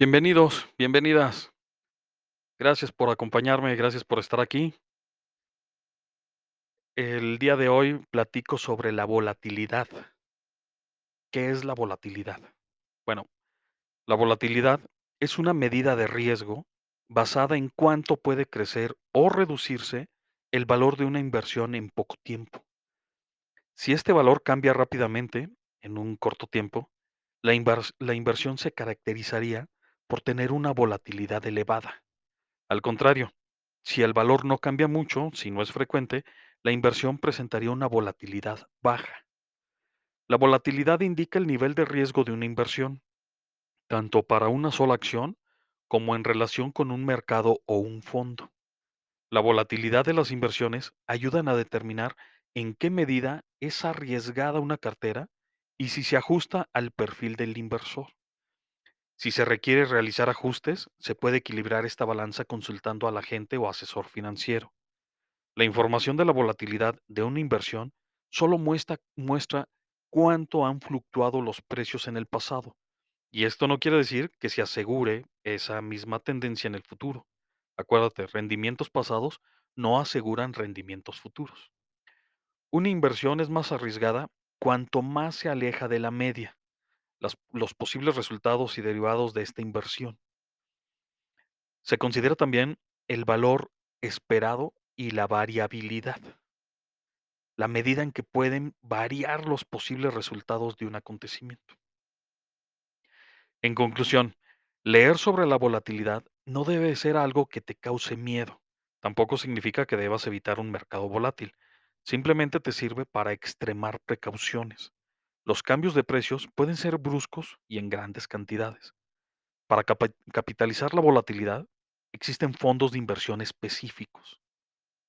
Bienvenidos, bienvenidas. Gracias por acompañarme, gracias por estar aquí. El día de hoy platico sobre la volatilidad. ¿Qué es la volatilidad? Bueno, la volatilidad es una medida de riesgo basada en cuánto puede crecer o reducirse el valor de una inversión en poco tiempo. Si este valor cambia rápidamente en un corto tiempo, la, la inversión se caracterizaría por tener una volatilidad elevada. Al contrario, si el valor no cambia mucho, si no es frecuente, la inversión presentaría una volatilidad baja. La volatilidad indica el nivel de riesgo de una inversión, tanto para una sola acción como en relación con un mercado o un fondo. La volatilidad de las inversiones ayudan a determinar en qué medida es arriesgada una cartera y si se ajusta al perfil del inversor. Si se requiere realizar ajustes, se puede equilibrar esta balanza consultando al agente o asesor financiero. La información de la volatilidad de una inversión solo muestra, muestra cuánto han fluctuado los precios en el pasado. Y esto no quiere decir que se asegure esa misma tendencia en el futuro. Acuérdate, rendimientos pasados no aseguran rendimientos futuros. Una inversión es más arriesgada cuanto más se aleja de la media, los posibles resultados y derivados de esta inversión. Se considera también el valor esperado y la variabilidad. la medida en que pueden variar los posibles resultados de un acontecimiento. En conclusión, leer sobre la volatilidad no debe ser algo que te cause miedo. Tampoco significa que debas evitar un mercado volátil. Simplemente te sirve para extremar precauciones. Los cambios de precios pueden ser bruscos y en grandes cantidades. Para capitalizar la volatilidad, existen fondos de inversión específicos.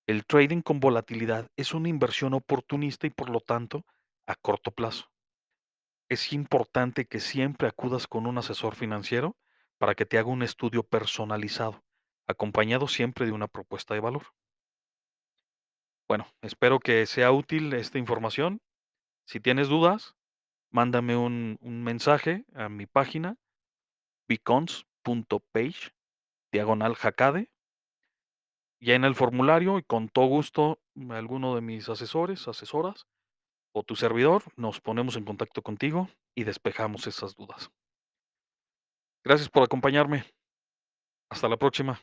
El trading con volatilidad es una inversión oportunista y por lo tanto a corto plazo. Es importante que siempre acudas con un asesor financiero para que te haga un estudio personalizado, acompañado siempre de una propuesta de valor. Bueno, espero que sea útil esta información. Si tienes dudas, mándame un, un mensaje a mi página beacons.page diagonal jacade en el formulario y con todo gusto alguno de mis asesores, asesoras o tu servidor, nos ponemos en contacto contigo y despejamos esas dudas. Gracias por acompañarme. Hasta la próxima.